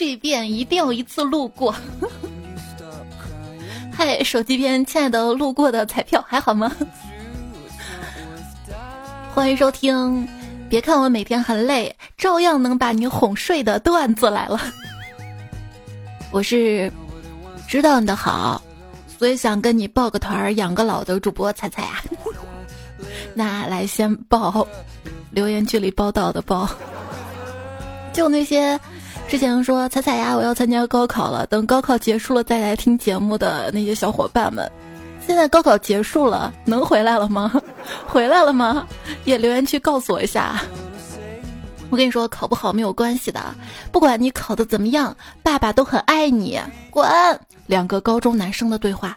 这遍一定要一次路过。嗨，手机边亲爱的路过的彩票还好吗？欢迎收听，别看我每天很累，照样能把你哄睡的段子来了。我是知道你的好，所以想跟你报个团养个老的主播彩彩啊。那来先报留言区里报道的报，就那些之前说彩彩呀，我要参加高考了，等高考结束了再来听节目的那些小伙伴们。现在高考结束了，能回来了吗？回来了吗？也留言区告诉我一下。我跟你说，考不好没有关系的，不管你考的怎么样，爸爸都很爱你。滚！两个高中男生的对话。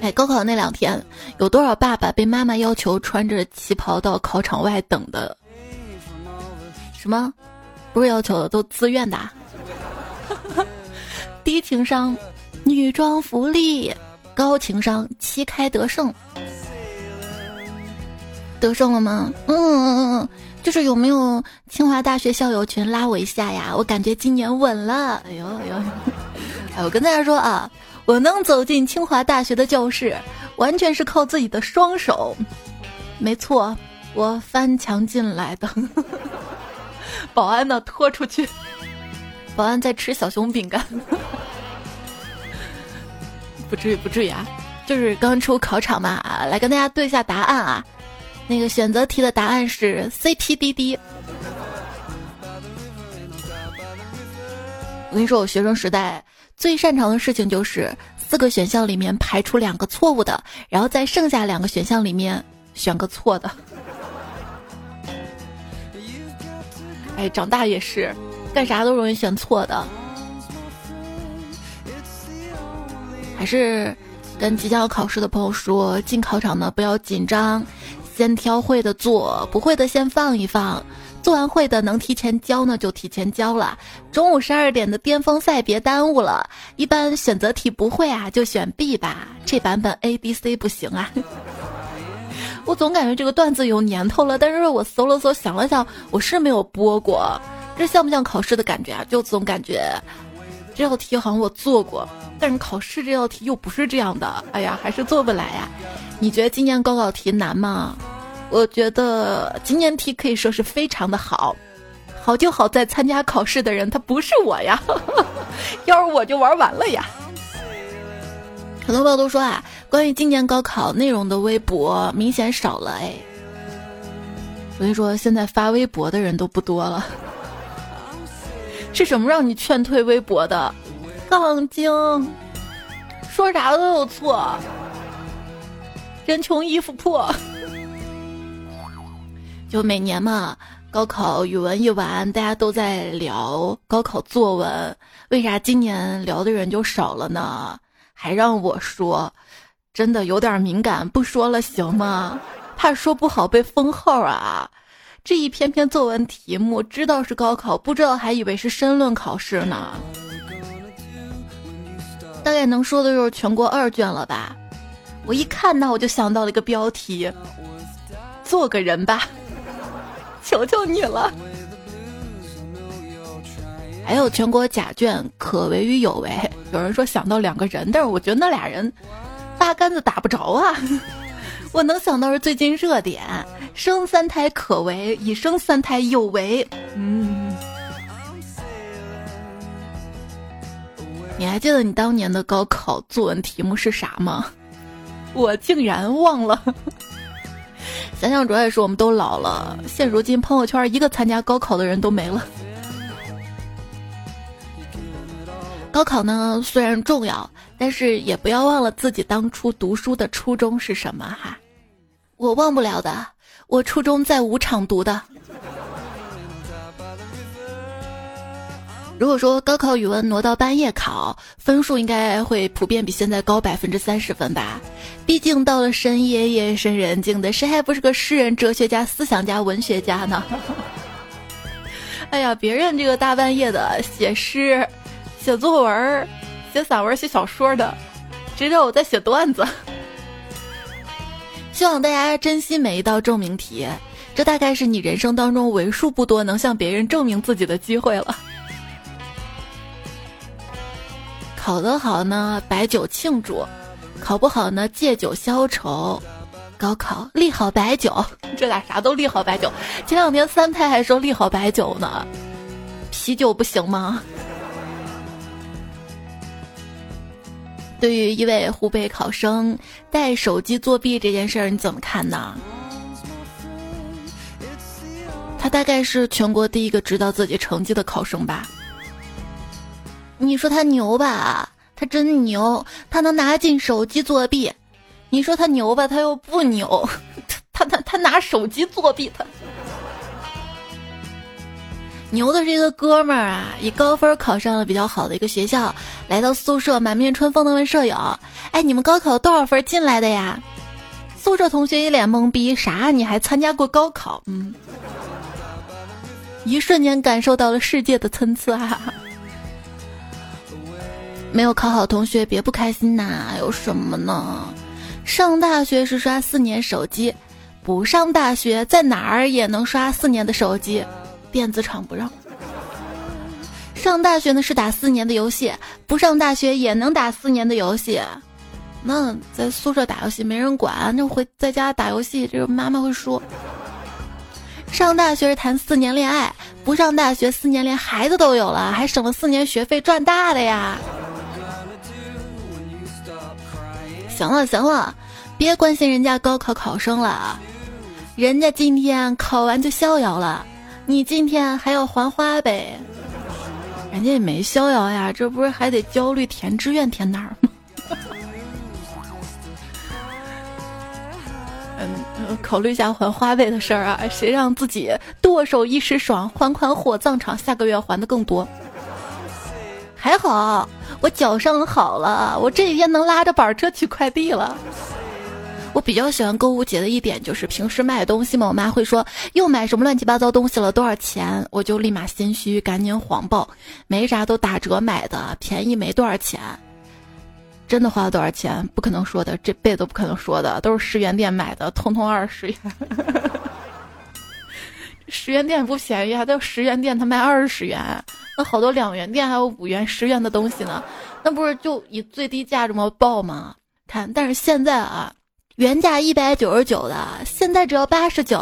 哎，高考那两天，有多少爸爸被妈妈要求穿着旗袍到考场外等的？什么？不是要求的，都自愿的。低情商。女装福利，高情商，旗开得胜，得胜了吗？嗯嗯嗯，就是有没有清华大学校友群拉我一下呀？我感觉今年稳了。哎呦哎呦，哎，我跟大家说啊，我能走进清华大学的教室，完全是靠自己的双手。没错，我翻墙进来的。保安呢？拖出去。保安在吃小熊饼干。不至于，不至于啊！就是刚出考场嘛，来跟大家对一下答案啊。那个选择题的答案是 CPDD。我跟你说，我学生时代最擅长的事情就是四个选项里面排除两个错误的，然后在剩下两个选项里面选个错的。哎，长大也是，干啥都容易选错的。还是跟即将要考试的朋友说，进考场呢不要紧张，先挑会的做，不会的先放一放，做完会的能提前交呢就提前交了。中午十二点的巅峰赛别耽误了。一般选择题不会啊，就选 B 吧。这版本 A、B、C 不行啊。我总感觉这个段子有年头了，但是我搜了搜，想了想，我是没有播过。这像不像考试的感觉啊？就总感觉这道题好像我做过。但是考试这道题又不是这样的，哎呀，还是做不来呀。你觉得今年高考题难吗？我觉得今年题可以说是非常的好，好就好在参加考试的人他不是我呀，要是我就玩完了呀。很多朋友都说啊，关于今年高考内容的微博明显少了哎。所以说现在发微博的人都不多了，是什么让你劝退微博的？杠精，说啥都有错。人穷衣服破，就每年嘛，高考语文一完，大家都在聊高考作文，为啥今年聊的人就少了呢？还让我说，真的有点敏感，不说了行吗？怕说不好被封号啊！这一篇篇作文题目，知道是高考，不知道还以为是申论考试呢。大概能说的就是全国二卷了吧？我一看那我就想到了一个标题：做个人吧，求求你了。还有全国甲卷可为与有为，有人说想到两个人，但是我觉得那俩人八竿子打不着啊。我能想到是最近热点，生三胎可为，已生三胎有为。嗯。你还记得你当年的高考作文题目是啥吗？我竟然忘了。想想主要也是我们都老了，现如今朋友圈一个参加高考的人都没了。高考呢虽然重要，但是也不要忘了自己当初读书的初衷是什么哈。我忘不了的，我初中在五场读的。如果说高考语文挪到半夜考，分数应该会普遍比现在高百分之三十分吧？毕竟到了深夜，夜深人静的，谁还不是个诗人、哲学家、思想家、文学家呢？哎呀，别人这个大半夜的写诗、写作文、写散文、写小说的，知道我在写段子。希望大家珍惜每一道证明题。这大概是你人生当中为数不多能向别人证明自己的机会了。考得好呢，摆酒庆祝；考不好呢，借酒消愁。高考利好白酒，这俩啥都利好白酒。前两天三太还说利好白酒呢，啤酒不行吗？对于一位湖北考生带手机作弊这件事儿，你怎么看呢？他大概是全国第一个知道自己成绩的考生吧？你说他牛吧？他真牛，他能拿进手机作弊。你说他牛吧？他又不牛，他他他拿手机作弊，他牛的是一个哥们儿啊，以高分考上了比较好的一个学校，来到宿舍满面春风的问舍友：“哎，你们高考多少分进来的呀？”宿舍同学一脸懵逼：“啥？你还参加过高考？”嗯，一瞬间感受到了世界的参差啊！没有考好同学别不开心呐，有什么呢？上大学是刷四年手机，不上大学在哪儿也能刷四年的手机，电子厂不让。上大学呢是打四年的游戏，不上大学也能打四年的游戏。那在宿舍打游戏没人管，那回在家打游戏，这个妈妈会说。上大学是谈四年恋爱，不上大学四年连孩子都有了，还省了四年学费，赚大的呀。行了行了，别关心人家高考考生了，人家今天考完就逍遥了，你今天还要还花呗？人家也没逍遥呀，这不是还得焦虑填志愿填哪儿吗？嗯，考虑一下还花呗的事儿啊，谁让自己剁手一时爽，还款火葬场，下个月还的更多。还好我脚伤好了，我这几天能拉着板车取快递了。我比较喜欢购物节的一点就是平时买东西嘛，我妈会说又买什么乱七八糟东西了，多少钱？我就立马心虚，赶紧谎报，没啥，都打折买的，便宜没多少钱。真的花了多少钱？不可能说的，这辈子都不可能说的，都是十元店买的，通通二十元。十元店不便宜，还有十元店他卖二十元。那好多两元店还有五元、十元的东西呢，那不是就以最低价这么报吗？看，但是现在啊，原价一百九十九的，现在只要八十九。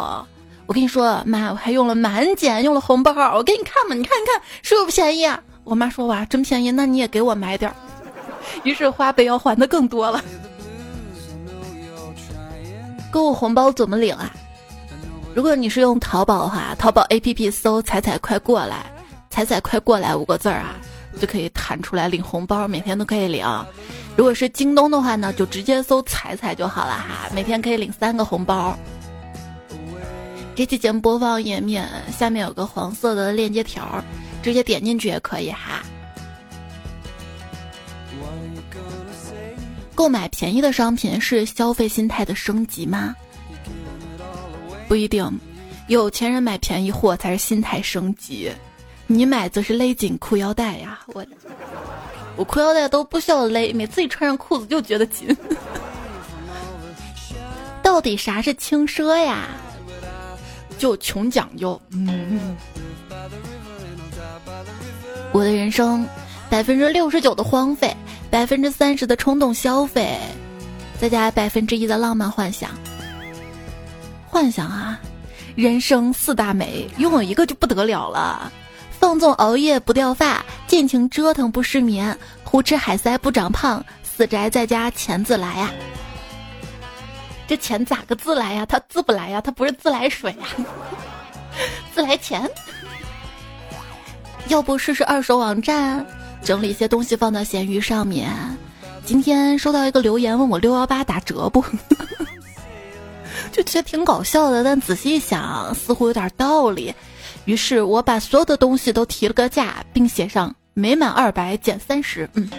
我跟你说，妈，我还用了满减，用了红包，我给你看嘛，你看看是不是便宜啊？我妈说哇，真便宜，那你也给我买点儿。于是花呗要还的更多了。购物红包怎么领啊？如果你是用淘宝的话，淘宝 APP 搜“彩彩快过来”。彩彩快过来五个字儿啊，就可以弹出来领红包，每天都可以领。如果是京东的话呢，就直接搜彩彩就好了哈，每天可以领三个红包。这期节目播放页面下面有个黄色的链接条，直接点进去也可以哈。购买便宜的商品是消费心态的升级吗？不一定，有钱人买便宜货才是心态升级。你买则是勒紧裤腰带呀，我我裤腰带都不需要勒，每次一穿上裤子就觉得紧。到底啥是轻奢呀？就穷讲究。嗯，我的人生百分之六十九的荒废，百分之三十的冲动消费，再加百分之一的浪漫幻想。幻想啊，人生四大美，拥有一个就不得了了。放纵熬夜不掉发，尽情折腾不失眠，胡吃海塞不长胖，死宅在家钱自来呀。这钱咋个自来呀？它自不来呀？它不是自来水呀？自来钱？要不试试二手网站，整理一些东西放到闲鱼上面。今天收到一个留言，问我六幺八打折不？就觉得挺搞笑的，但仔细一想，似乎有点道理。于是我把所有的东西都提了个价，并写上每满二百减三十。嗯，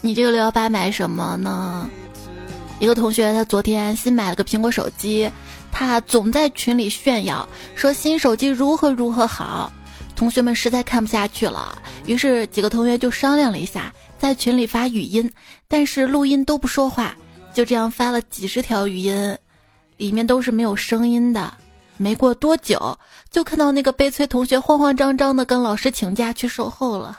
你这个六幺八买什么呢？一个同学他昨天新买了个苹果手机，他总在群里炫耀说新手机如何如何好，同学们实在看不下去了，于是几个同学就商量了一下。在群里发语音，但是录音都不说话，就这样发了几十条语音，里面都是没有声音的。没过多久，就看到那个悲催同学慌慌张张的跟老师请假去售后了。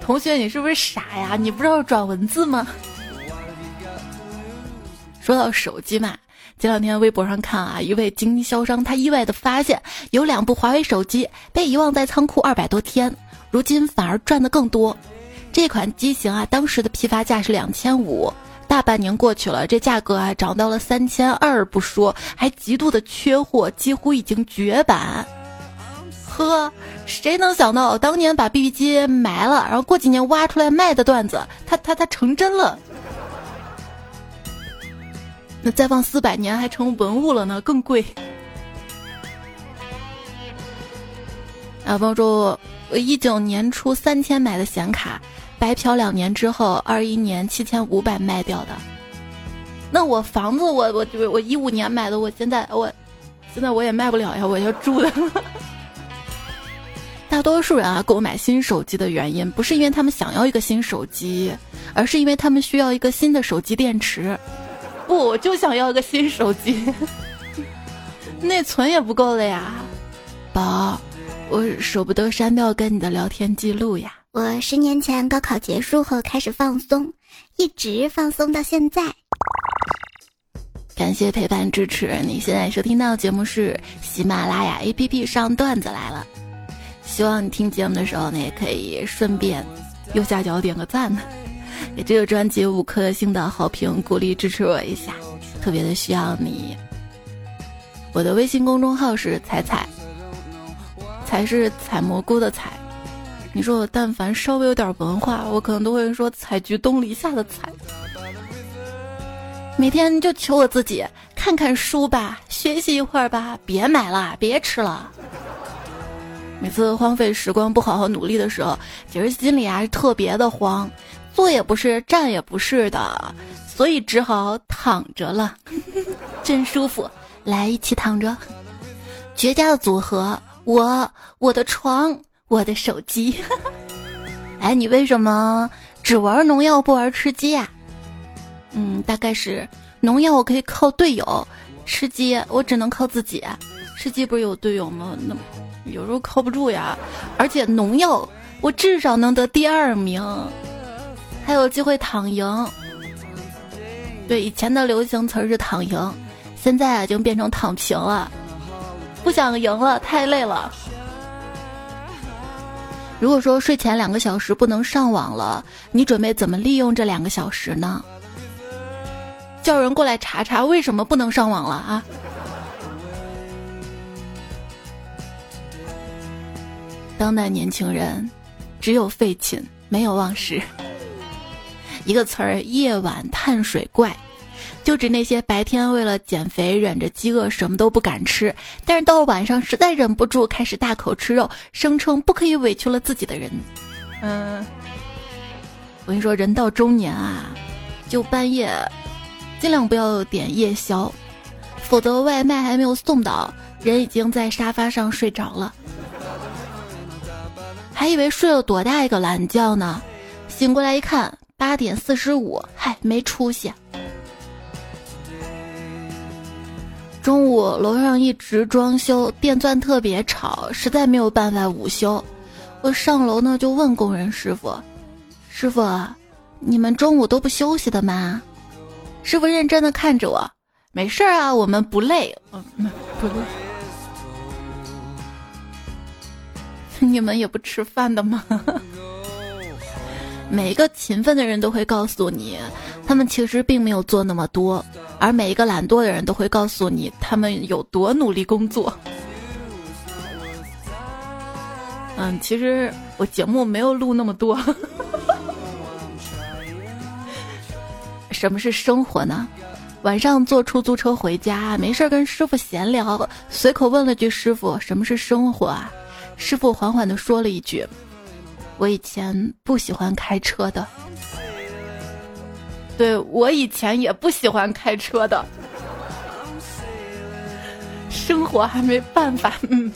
同学，你是不是傻呀？你不知道转文字吗？说到手机嘛，前两天微博上看啊，一位经销商他意外的发现，有两部华为手机被遗忘在仓库二百多天，如今反而赚的更多。这款机型啊，当时的批发价是两千五。大半年过去了，这价格啊涨到了三千二不说，还极度的缺货，几乎已经绝版。呵，谁能想到当年把 BB 机埋了，然后过几年挖出来卖的段子，它它它成真了。那再放四百年还成文物了呢，更贵。啊，帮说，我一九年初三千买的显卡。白嫖两年之后，二一年七千五百卖掉的。那我房子，我我我一五年买的，我现在我，现在我也卖不了呀，我要住的。大多数人啊，购买新手机的原因，不是因为他们想要一个新手机，而是因为他们需要一个新的手机电池。不，我就想要个新手机，内存也不够了呀，宝，我舍不得删掉跟你的聊天记录呀。我十年前高考结束后开始放松，一直放松到现在。感谢陪伴支持，你现在收听到的节目是喜马拉雅 APP 上段子来了。希望你听节目的时候呢，也可以顺便右下角点个赞，给这个专辑五颗星的好评，鼓励支持我一下，特别的需要你。我的微信公众号是彩彩，彩是采蘑菇的采。你说我但凡稍微有点文化，我可能都会说“采菊东篱下的采”。每天就求我自己看看书吧，学习一会儿吧，别买了，别吃了。每次荒废时光、不好好努力的时候，其实心里啊是特别的慌，坐也不是，站也不是的，所以只好躺着了，真舒服。来，一起躺着，绝佳的组合，我我的床。我的手机，哎，你为什么只玩农药不玩吃鸡呀？嗯，大概是农药我可以靠队友，吃鸡我只能靠自己。吃鸡不是有队友吗？那有时候靠不住呀。而且农药我至少能得第二名，还有机会躺赢。对，以前的流行词是躺赢，现在已经变成躺平了。不想赢了，太累了。如果说睡前两个小时不能上网了，你准备怎么利用这两个小时呢？叫人过来查查为什么不能上网了啊！当代年轻人只有废寝，没有忘食。一个词儿：夜晚碳水怪。就指那些白天为了减肥忍着饥饿什么都不敢吃，但是到了晚上实在忍不住开始大口吃肉，声称不可以委屈了自己的人。嗯，我跟你说，人到中年啊，就半夜尽量不要点夜宵，否则外卖还没有送到，人已经在沙发上睡着了，还以为睡了多大一个懒觉呢，醒过来一看八点四十五，嗨，没出息。中午楼上一直装修，电钻特别吵，实在没有办法午休。我上楼呢，就问工人师傅：“师傅，你们中午都不休息的吗？”师傅认真的看着我：“没事啊，我们不累。”嗯，不累。你们也不吃饭的吗？每一个勤奋的人都会告诉你，他们其实并没有做那么多。而每一个懒惰的人都会告诉你，他们有多努力工作。嗯，其实我节目没有录那么多。什么是生活呢？晚上坐出租车回家，没事跟师傅闲聊，随口问了句：“师傅，什么是生活啊？”师傅缓缓的说了一句：“我以前不喜欢开车的。”对我以前也不喜欢开车的，生活还没办法。嗯，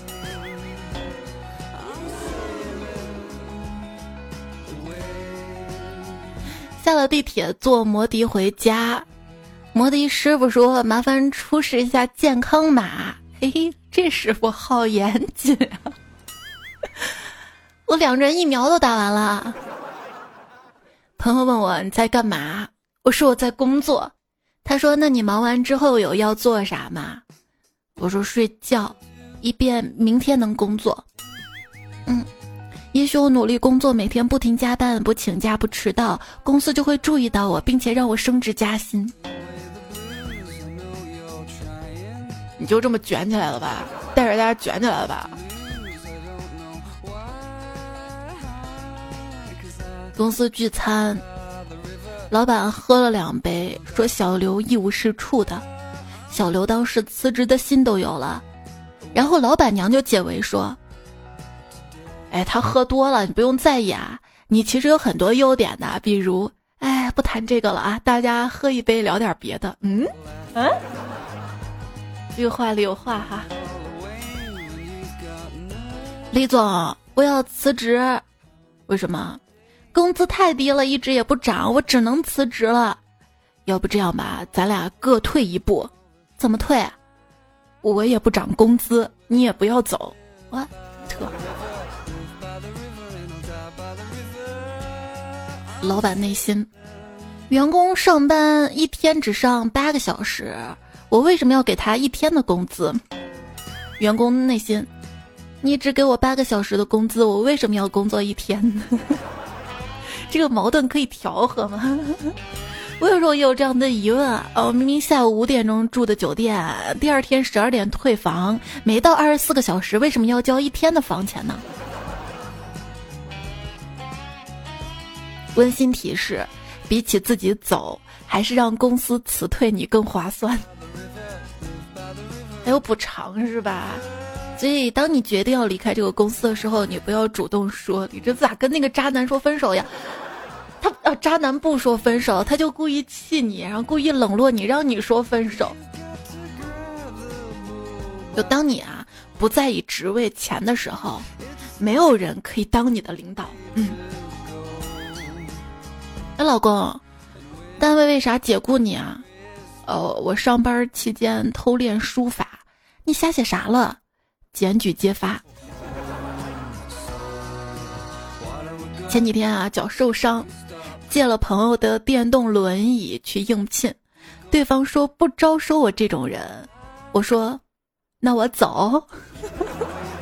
下了地铁坐摩的回家，摩的师傅说：“麻烦出示一下健康码。”嘿嘿，这师傅好严谨啊！我两针疫苗都打完了。朋友问我你在干嘛？我说我在工作。他说：“那你忙完之后有要做啥吗？”我说：“睡觉，以便明天能工作。”嗯。也许我努力工作，每天不停加班，不请假，不迟到，公司就会注意到我，并且让我升职加薪。你就这么卷起来了吧？带着大家卷起来了吧？公司聚餐，老板喝了两杯，说小刘一无是处的，小刘当时辞职的心都有了，然后老板娘就解围说。哎，他喝多了，你不用在意啊。你其实有很多优点的，比如，哎，不谈这个了啊，大家喝一杯，聊点别的。嗯，嗯，这个话里有话哈。李总，我要辞职，为什么？工资太低了，一直也不涨，我只能辞职了。要不这样吧，咱俩各退一步。怎么退？我也不涨工资，你也不要走。我特。老板内心，员工上班一天只上八个小时，我为什么要给他一天的工资？员工内心，你只给我八个小时的工资，我为什么要工作一天？这个矛盾可以调和吗？我有时候也有这样的疑问啊！哦，明明下午五点钟住的酒店，第二天十二点退房，没到二十四个小时，为什么要交一天的房钱呢？温馨提示：比起自己走，还是让公司辞退你更划算。还有补偿是吧？所以当你决定要离开这个公司的时候，你不要主动说，你这咋跟那个渣男说分手呀？他呃，渣男不说分手，他就故意气你，然后故意冷落你，让你说分手。就当你啊不在意职位钱的时候，没有人可以当你的领导。嗯。哎，老公，单位为啥解雇你啊？哦，我上班期间偷练书法，你瞎写啥了？检举揭发。前几天啊，脚受伤，借了朋友的电动轮椅去应聘，对方说不招收我这种人。我说，那我走。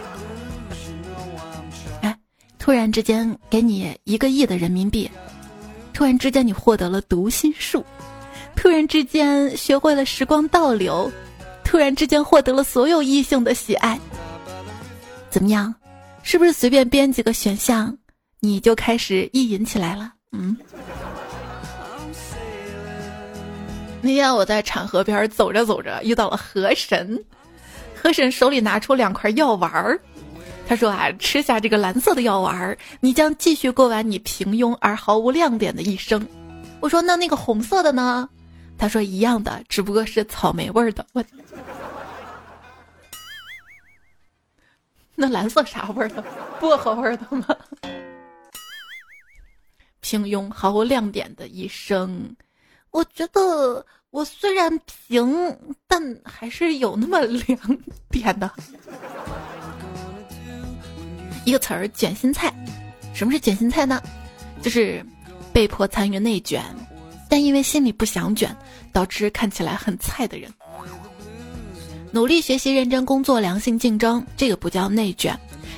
哎，突然之间给你一个亿的人民币。突然之间，你获得了读心术；突然之间，学会了时光倒流；突然之间，获得了所有异性的喜爱。怎么样？是不是随便编几个选项，你就开始意淫起来了？嗯。那天我在产河边走着走着，遇到了河神，河神手里拿出两块药丸儿。他说啊，吃下这个蓝色的药丸儿，你将继续过完你平庸而毫无亮点的一生。我说那那个红色的呢？他说一样的，只不过是草莓味儿的。我，那蓝色啥味儿的？薄荷味儿的吗？平庸毫无亮点的一生，我觉得我虽然平，但还是有那么亮点的。一个词儿卷心菜，什么是卷心菜呢？就是被迫参与内卷，但因为心里不想卷，导致看起来很菜的人。努力学习、认真工作、良性竞争，这个不叫内卷；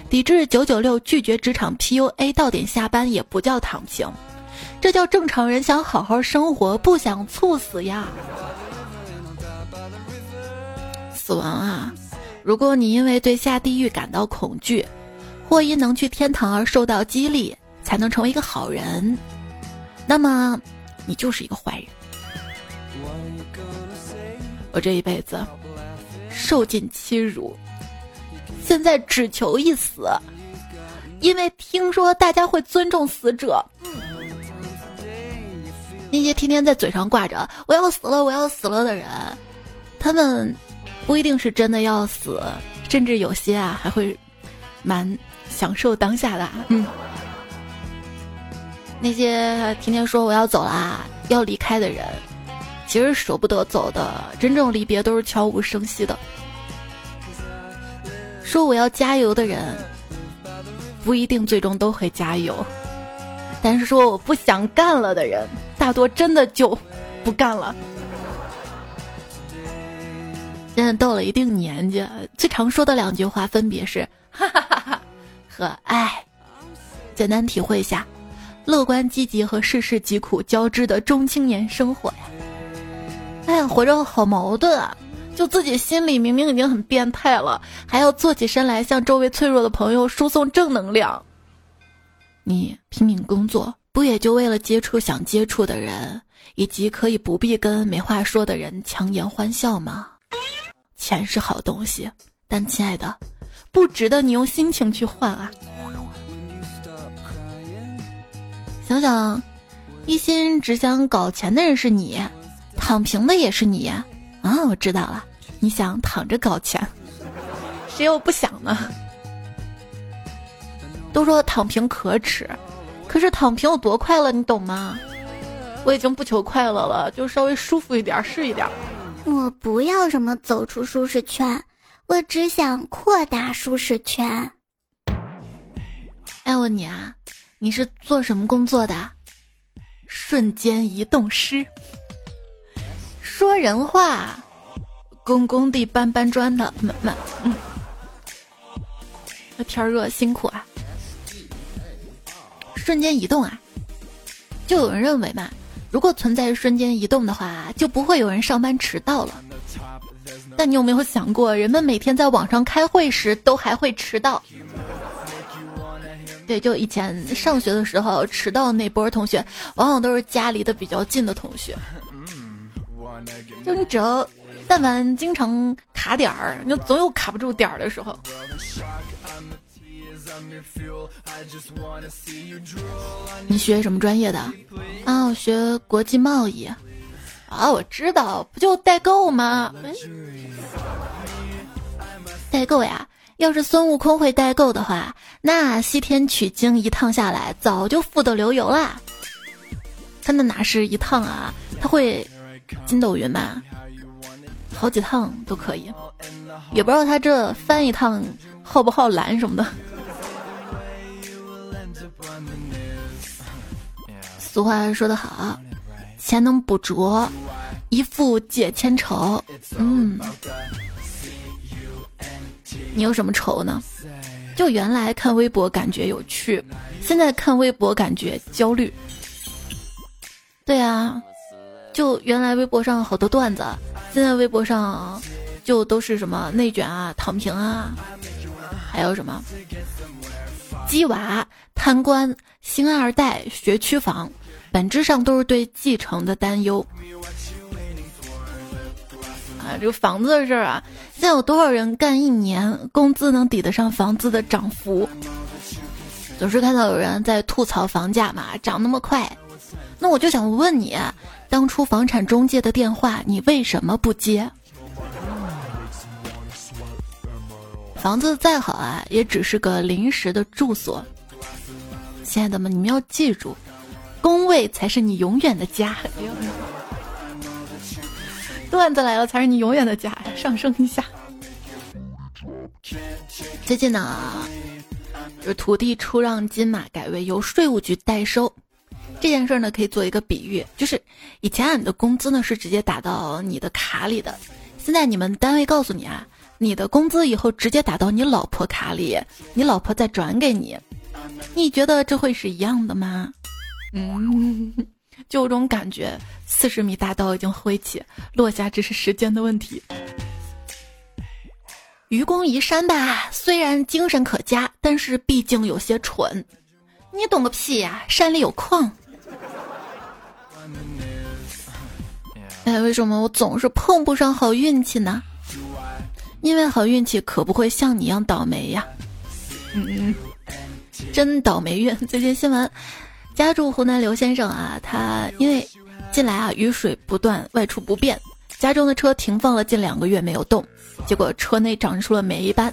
抵制九九六、拒绝职场 PUA、到点下班也不叫躺平，这叫正常人想好好生活，不想猝死呀。死亡啊！如果你因为对下地狱感到恐惧。或因能去天堂而受到激励，才能成为一个好人，那么你就是一个坏人。我这一辈子受尽欺辱，现在只求一死，因为听说大家会尊重死者。那些天天在嘴上挂着“我要死了，我要死了”的人，他们不一定是真的要死，甚至有些啊还会蛮。享受当下的，嗯。那些天天说我要走啦、要离开的人，其实舍不得走的，真正离别都是悄无声息的。说我要加油的人，不一定最终都会加油。但是说我不想干了的人，大多真的就不干了。现在到了一定年纪，最常说的两句话分别是“哈哈哈哈”和“爱”。简单体会一下，乐观积极和世事疾苦交织的中青年生活呀。哎呀，活着好矛盾啊！就自己心里明明已经很变态了，还要坐起身来向周围脆弱的朋友输送正能量。你拼命工作，不也就为了接触想接触的人，以及可以不必跟没话说的人强颜欢笑吗？钱是好东西，但亲爱的，不值得你用心情去换啊！想想，一心只想搞钱的人是你，躺平的也是你。啊，我知道了，你想躺着搞钱，谁又不想呢？都说躺平可耻，可是躺平有多快乐，你懂吗？我已经不求快乐了，就稍微舒服一点是一点。我不要什么走出舒适圈，我只想扩大舒适圈。哎，问你啊，你是做什么工作的？瞬间移动师。说人话，工工地搬搬砖的，慢慢，嗯，那天热辛苦啊。瞬间移动啊，就有人认为嘛，如果存在瞬间移动的话，就不会有人上班迟到了。但你有没有想过，人们每天在网上开会时都还会迟到？对，就以前上学的时候，迟到那波同学，往往都是家离得比较近的同学。就你只要，但凡经常卡点儿，你就总有卡不住点儿的时候。你学什么专业的？啊，我学国际贸易。啊，我知道，不就代购吗？代购呀，要是孙悟空会代购的话，那西天取经一趟下来，早就富得流油啦。他那哪是一趟啊？他会。筋斗云吧，好几趟都可以，也不知道他这翻一趟耗不耗蓝什么的。俗话说得好，钱能补拙，一富解千愁。嗯，你有什么愁呢？就原来看微博感觉有趣，现在看微博感觉焦虑。对啊。就原来微博上好多段子，现在微博上就都是什么内卷啊、躺平啊，还有什么鸡娃、贪官、星二代、学区房，本质上都是对继承的担忧。啊，这个房子的事儿啊，现在有多少人干一年工资能抵得上房子的涨幅？总是看到有人在吐槽房价嘛，涨那么快，那我就想问你。当初房产中介的电话，你为什么不接？房子再好啊，也只是个临时的住所。亲爱的们，你们要记住，工位才是你永远的家。段子来了，才是你永远的家。上升一下。最近呢，就是土地出让金嘛，改为由税务局代收。这件事呢，可以做一个比喻，就是以前啊，你的工资呢是直接打到你的卡里的，现在你们单位告诉你啊，你的工资以后直接打到你老婆卡里，你老婆再转给你，你觉得这会是一样的吗？嗯，就有种感觉，四十米大刀已经挥起，落下只是时间的问题。愚公移山吧，虽然精神可嘉，但是毕竟有些蠢。你懂个屁呀！山里有矿。哎，为什么我总是碰不上好运气呢？因为好运气可不会像你一样倒霉呀。嗯，真倒霉运。最近新闻，家住湖南刘先生啊，他因为近来啊雨水不断，外出不便，家中的车停放了近两个月没有动，结果车内长出了霉斑。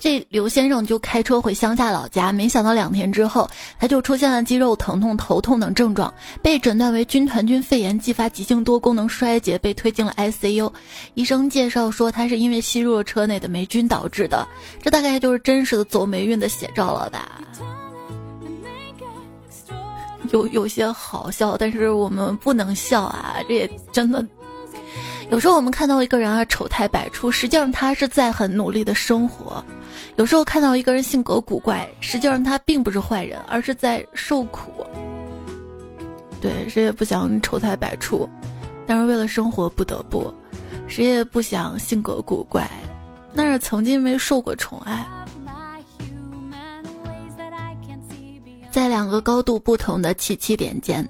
这刘先生就开车回乡下老家，没想到两天之后他就出现了肌肉疼痛、头痛等症状，被诊断为军团菌肺炎继发急性多功能衰竭，被推进了 ICU。医生介绍说他是因为吸入了车内的霉菌导致的，这大概就是真实的走霉运的写照了吧。有有些好笑，但是我们不能笑啊！这也真的，有时候我们看到一个人啊丑态百出，实际上他是在很努力的生活；有时候看到一个人性格古怪，实际上他并不是坏人，而是在受苦。对，谁也不想丑态百出，但是为了生活不得不；谁也不想性格古怪，但是曾经没受过宠爱。在两个高度不同的起起点间，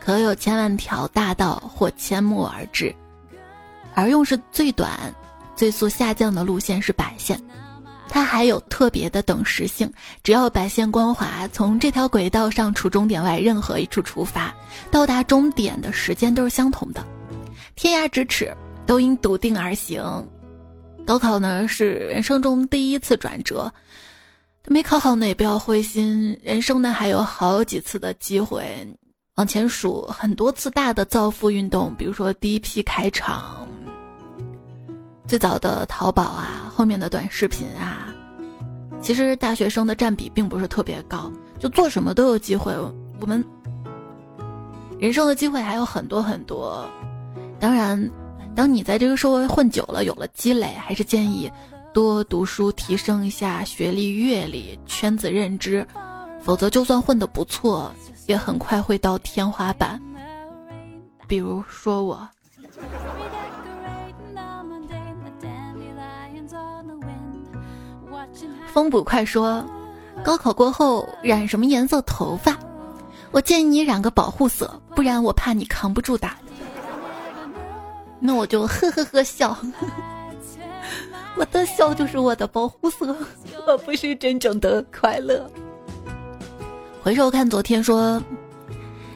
可有千万条大道或阡陌而至，而用是最短、最速下降的路线是白线。它还有特别的等时性，只要白线光滑，从这条轨道上除终点外任何一处出发，到达终点的时间都是相同的。天涯咫尺，都应笃定而行。高考呢，是人生中第一次转折。没考好呢，也不要灰心。人生呢，还有好几次的机会，往前数很多次大的造富运动，比如说第一批开场，最早的淘宝啊，后面的短视频啊。其实大学生的占比并不是特别高，就做什么都有机会。我们人生的机会还有很多很多。当然，当你在这个社会混久了，有了积累，还是建议。多读书，提升一下学历、阅历、圈子认知，否则就算混得不错，也很快会到天花板。比如说我。风捕快说，高考过后染什么颜色头发？我建议你染个保护色，不然我怕你扛不住打。那我就呵呵呵笑。我的笑就是我的保护色，我不是真正的快乐。回首看昨天，说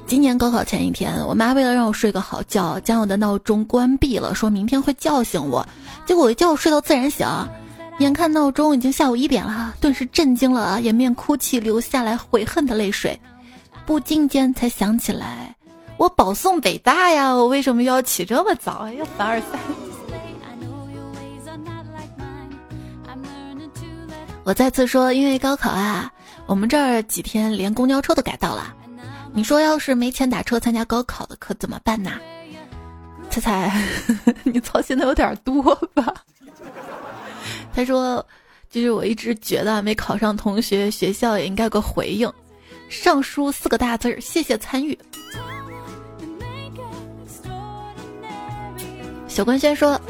今年高考前一天，我妈为了让我睡个好觉，将我的闹钟关闭了，说明天会叫醒我。结果我一觉睡到自然醒，眼看闹钟已经下午一点了，顿时震惊了，掩面哭泣，流下来悔恨的泪水。不经间才想起来，我保送北大呀，我为什么要起这么早？哎呀，凡尔赛。我再次说，因为高考啊，我们这儿几天连公交车都改道了。你说要是没钱打车参加高考的，可怎么办呢？猜猜，你操心的有点多吧？他说，就是我一直觉得没考上同学，学校也应该个回应，上书四个大字儿：谢谢参与。小官宣说。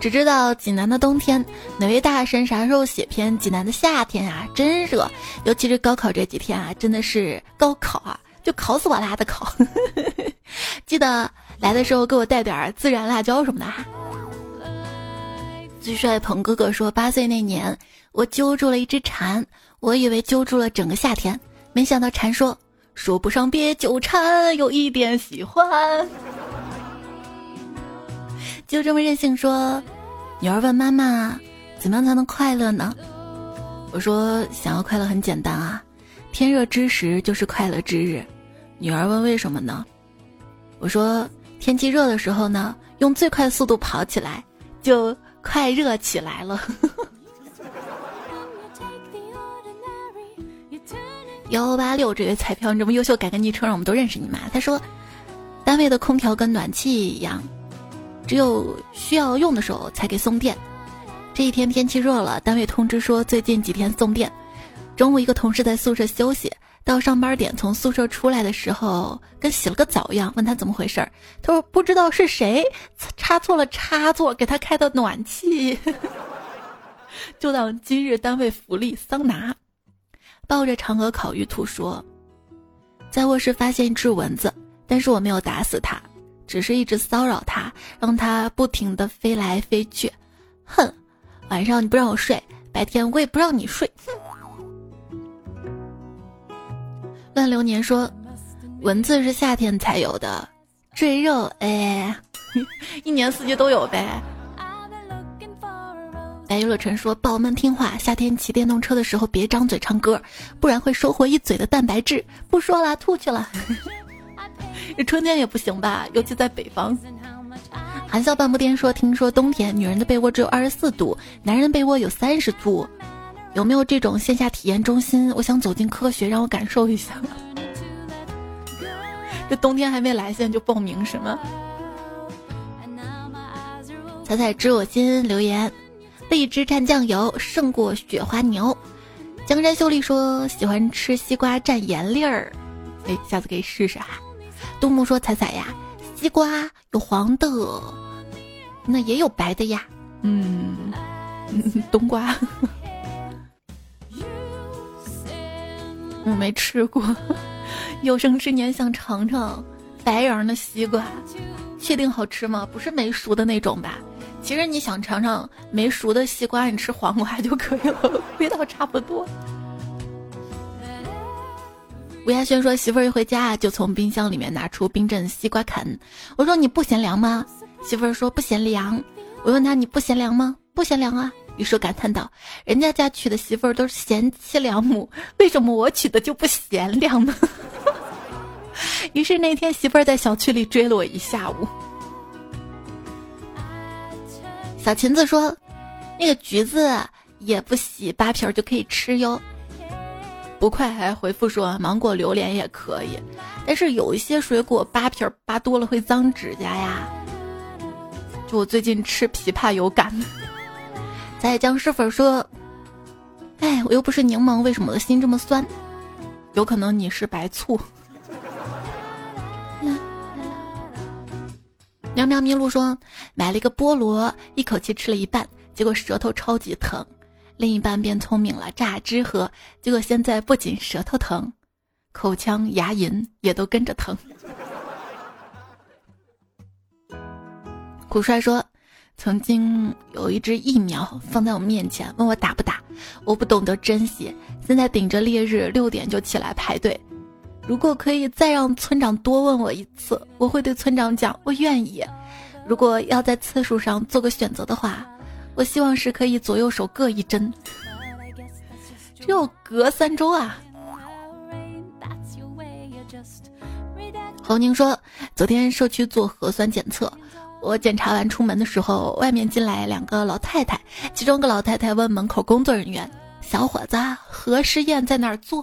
只知道济南的冬天，哪位大神啥时候写篇济南的夏天啊？真热，尤其是高考这几天啊，真的是高考啊，就考死我啦的考。记得来的时候给我带点孜然辣椒什么的哈。最帅鹏哥哥说，八岁那年我揪住了一只蝉，我以为揪住了整个夏天，没想到蝉说说不上别纠缠，有一点喜欢。就这么任性说，女儿问妈妈：“怎么样才能快乐呢？”我说：“想要快乐很简单啊，天热之时就是快乐之日。”女儿问：“为什么呢？”我说：“天气热的时候呢，用最快速度跑起来，就快热起来了。”幺八六这位彩票，你这么优秀，改个昵称让我们都认识你嘛？他说：“单位的空调跟暖气一样。”只有需要用的时候才给送电。这一天天气热了，单位通知说最近几天送电。中午一个同事在宿舍休息，到上班点从宿舍出来的时候，跟洗了个澡一样，问他怎么回事儿。他说不知道是谁插错了插座，给他开的暖气。就当今日单位福利桑拿。抱着嫦娥烤鱼图说，在卧室发现一只蚊子，但是我没有打死它。只是一直骚扰它，让它不停的飞来飞去。哼，晚上你不让我睡，白天我也不让你睡。哼。万流年说，蚊子是夏天才有的，赘肉哎。一年四季都有呗。白玉乐晨说：“宝们听话，夏天骑电动车的时候别张嘴唱歌，不然会收获一嘴的蛋白质。”不说了，吐去了。这 春天也不行吧，尤其在北方。含笑半步癫说：“听说冬天女人的被窝只有二十四度，男人的被窝有三十度，有没有这种线下体验中心？我想走进科学，让我感受一下。这冬天还没来，现在就报名是吗？”彩彩知我心留言。荔枝蘸酱油胜过雪花牛。江山秀丽说喜欢吃西瓜蘸盐粒儿，哎，下次可以试试哈。杜牧说彩彩呀，西瓜有黄的，那也有白的呀。嗯，冬瓜，我没吃过，有生之年想尝尝白瓤的西瓜，确定好吃吗？不是没熟的那种吧？其实你想尝尝没熟的西瓜，你吃黄瓜就可以了，味道差不多。吴亚轩说：“媳妇儿一回家就从冰箱里面拿出冰镇西瓜啃。”我说：“你不嫌凉吗？”媳妇儿说：“不嫌凉。”我问他：“你不嫌凉吗？”“不嫌凉啊。”于是感叹道：“人家家娶的媳妇儿都是贤妻良母，为什么我娶的就不贤良呢？” 于是那天媳妇儿在小区里追了我一下午。小琴子说：“那个橘子也不洗，扒皮儿就可以吃哟。”不快还回复说：“芒果、榴莲也可以，但是有一些水果扒皮儿扒多了会脏指甲呀。”就我最近吃枇杷有感。在僵尸粉说：“哎，我又不是柠檬，为什么我的心这么酸？有可能你是白醋。”喵喵咪路说：“买了一个菠萝，一口气吃了一半，结果舌头超级疼。另一半变聪明了，榨汁喝，结果现在不仅舌头疼，口腔、牙龈也都跟着疼。”古帅说：“曾经有一支疫苗放在我面前，问我打不打，我不懂得珍惜，现在顶着烈日六点就起来排队。”如果可以再让村长多问我一次，我会对村长讲我愿意。如果要在次数上做个选择的话，我希望是可以左右手各一针，只有隔三周啊。侯宁说，昨天社区做核酸检测，我检查完出门的时候，外面进来两个老太太，其中一个老太太问门口工作人员：“小伙子，核试验在哪儿做？”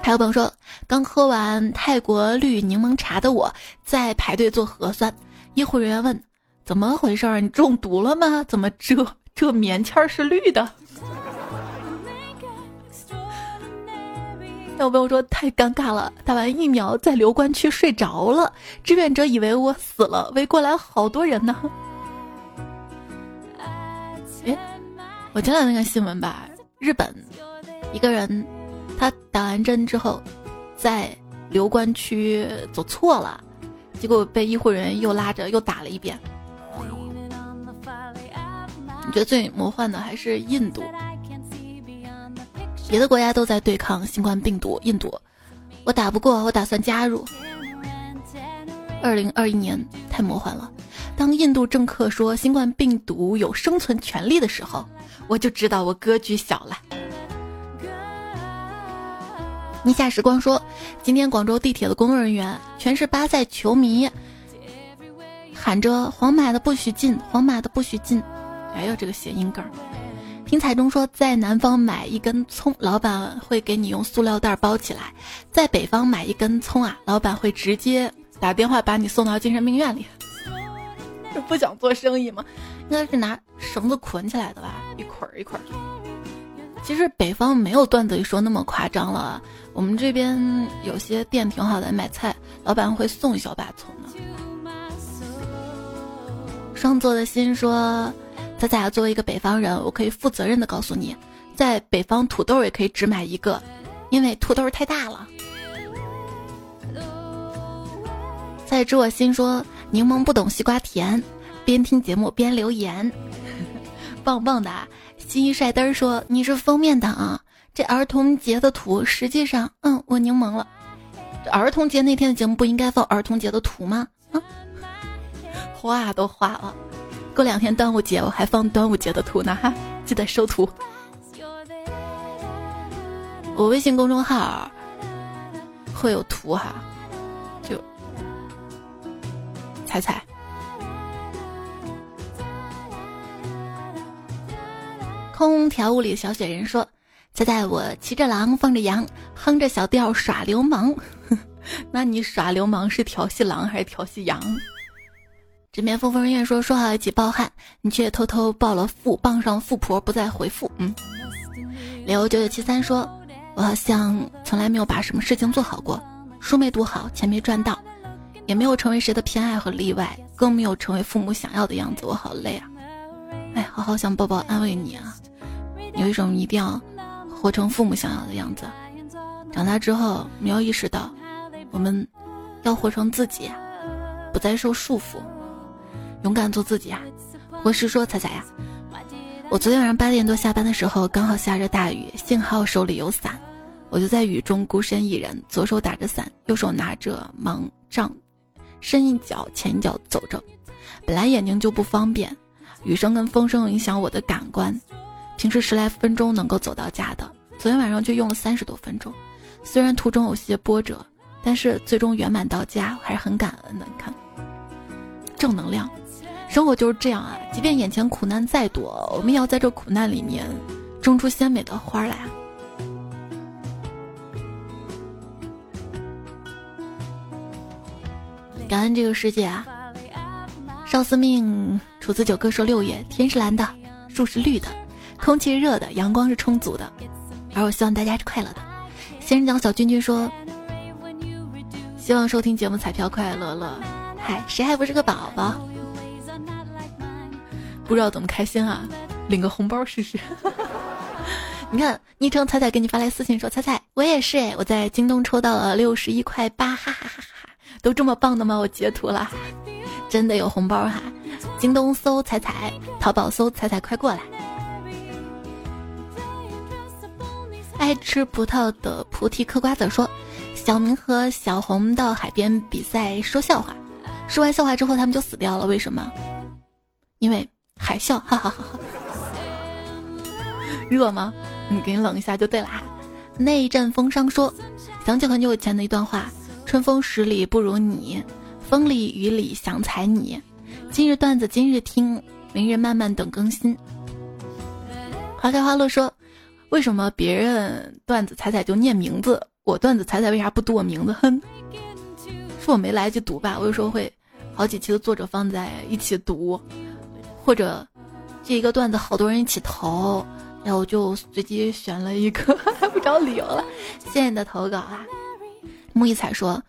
还有朋友说，刚喝完泰国绿柠檬茶的我在排队做核酸，医护人员问：“怎么回事儿？你中毒了吗？怎么这这棉签是绿的？”有朋友说太尴尬了，打完疫苗在留观区睡着了，志愿者以为我死了，围过来好多人呢。哎，我前两天看新闻吧，日本一个人。他打完针之后，在留观区走错了，结果被医护人员又拉着又打了一遍。你觉得最魔幻的还是印度？别的国家都在对抗新冠病毒，印度我打不过，我打算加入。二零二一年太魔幻了，当印度政客说新冠病毒有生存权利的时候，我就知道我格局小了。宁夏时光说，今天广州地铁的工作人员全是巴塞球迷，喊着“皇马的不许进，皇马的不许进”。哎呦，这个谐音梗。听彩中说，在南方买一根葱，老板会给你用塑料袋包起来；在北方买一根葱啊，老板会直接打电话把你送到精神病院里。这不想做生意吗？应该是拿绳子捆起来的吧，一捆儿一捆儿。其实北方没有段子里说那么夸张了。我们这边有些店挺好的，买菜老板会送一小把葱的。双座的心说：“仔仔，作为一个北方人，我可以负责任的告诉你，在北方土豆也可以只买一个，因为土豆太大了。”在知我心说：“柠檬不懂西瓜甜，边听节目边留言，棒棒的。”新一帅嘚说：“你是封面党。”啊这儿童节的图，实际上，嗯，我柠檬了。儿童节那天的节目不应该放儿童节的图吗？啊，画都画了。过两天端午节我还放端午节的图呢哈，记得收图。我微信公众号会有图哈，就彩彩。空调屋里的小雪人说：“猜猜我骑着狼，放着羊，哼着小调耍流氓。那你耍流氓是调戏狼还是调戏羊？”这边风风人愿说：“说好一起抱汉，你却偷偷报了富，傍上富婆不再回复。”嗯。刘九九七三说：“我好像从来没有把什么事情做好过，书没读好，钱没赚到，也没有成为谁的偏爱和例外，更没有成为父母想要的样子，我好累啊！哎，好好想抱抱安慰你啊。”有一种一定要活成父母想要的样子。长大之后，我们要意识到，我们要活成自己，不再受束缚，勇敢做自己啊！我是说，彩彩呀，我昨天晚上八点多下班的时候，刚好下着大雨，幸好手里有伞，我就在雨中孤身一人，左手打着伞，右手拿着盲杖，深一脚浅一脚走着。本来眼睛就不方便，雨声跟风声影响我的感官。平时十来分钟能够走到家的，昨天晚上就用了三十多分钟。虽然途中有些波折，但是最终圆满到家，还是很感恩的。你看，正能量，生活就是这样啊！即便眼前苦难再多，我们也要在这苦难里面种出鲜美的花来！感恩这个世界啊！少司命楚辞九歌说六月天是蓝的，树是绿的。空气是热的，阳光是充足的，而我希望大家是快乐的。仙人掌小君君说：“希望收听节目彩票快乐乐。”嗨，谁还不是个宝宝？不知道怎么开心啊？领个红包试试。你看，昵称彩彩给你发来私信说：“彩彩，我也是哎，我在京东抽到了六十一块八，哈哈哈哈！都这么棒的吗？我截图了，真的有红包哈！京东搜彩彩，淘宝搜彩彩，快过来。”爱吃葡萄的菩提嗑瓜子说：“小明和小红到海边比赛说笑话，说完笑话之后他们就死掉了。为什么？因为海啸。哈 哈哈哈。热吗？你给你冷一下就对了。”那一阵风霜说：“想起很久以前的一段话：春风十里不如你，风里雨里想踩你。今日段子今日听，明日慢慢等更新。”花开花落说。为什么别人段子踩踩就念名字，我段子踩踩为啥不读我名字？哼，是我没来及读吧？我有时候会好几期的作者放在一起读，或者这一个段子好多人一起投，然后我就随机选了一个，不找理由了。谢谢你的投稿啊！木一彩说，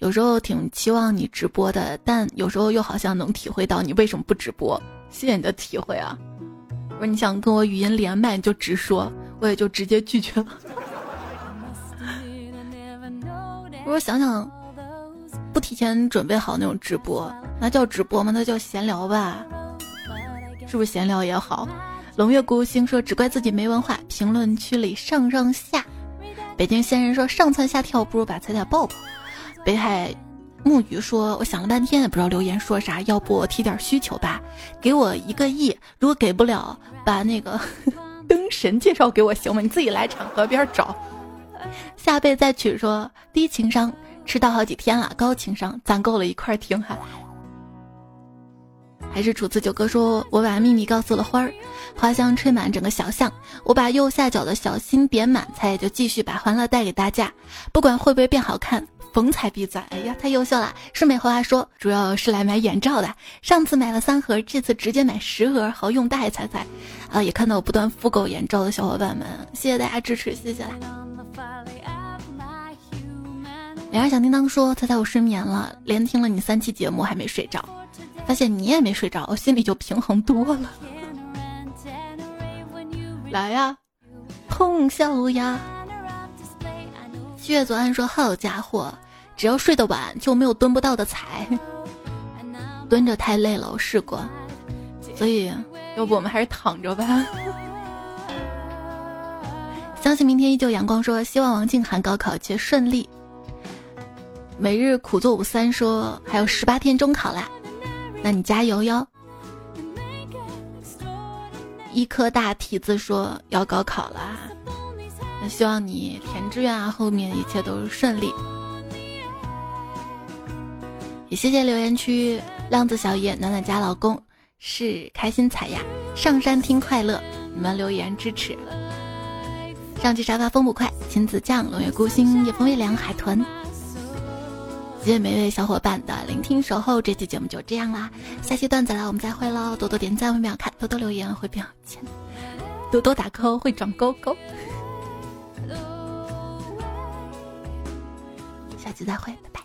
有时候挺期望你直播的，但有时候又好像能体会到你为什么不直播。谢谢你的体会啊！我说你想跟我语音连麦，你就直说。我也就直接拒绝了。我说想想，不提前准备好那种直播，那叫直播吗？那叫闲聊吧，是不是闲聊也好？龙月孤星说只怪自己没文化，评论区里上上下。北京仙人说上蹿下跳不如把彩彩抱抱。北海木鱼说我想了半天也不知道留言说啥，要不我提点需求吧？给我一个亿，如果给不了，把那个。灯神介绍给我行吗？你自己来场河边找。下辈再娶说低情商，迟到好几天了。高情商攒够了一块听哈。还是楚辞九哥说，我把秘密告诉了花儿，花香吹满整个小巷。我把右下角的小心点满，才就继续把欢乐带给大家。不管会不会变好看。逢彩必赞，哎呀，太优秀了！顺美和花说，主要是来买眼罩的。上次买了三盒，这次直接买十盒，好用大彩彩。啊，也看到我不断复购眼罩的小伙伴们，谢谢大家支持，谢谢啦。两儿小叮当说，猜猜我失眠了，连听了你三期节目还没睡着，发现你也没睡着，我心里就平衡多了。来呀，通宵呀！七月左岸说，好家伙！只要睡得晚，就没有蹲不到的财。蹲着太累了，我试过，所以要不我们还是躺着吧。相信明天依旧阳光。说希望王静涵高考一切顺利。每日苦做五三说还有十八天中考啦，那你加油哟。一颗大蹄子说要高考啦，那希望你填志愿啊，后面一切都顺利。也谢谢留言区浪子小野暖暖家老公是开心彩呀，上山听快乐，你们留言支持。上期沙发风不快，亲子酱龙月孤星夜风微凉海豚。谢谢每位小伙伴的聆听守候，这期节目就这样啦，下期段子来我们再会喽！多多点赞会秒看，多多留言会变有钱，多多打 call 会长勾勾。下期再会，拜拜。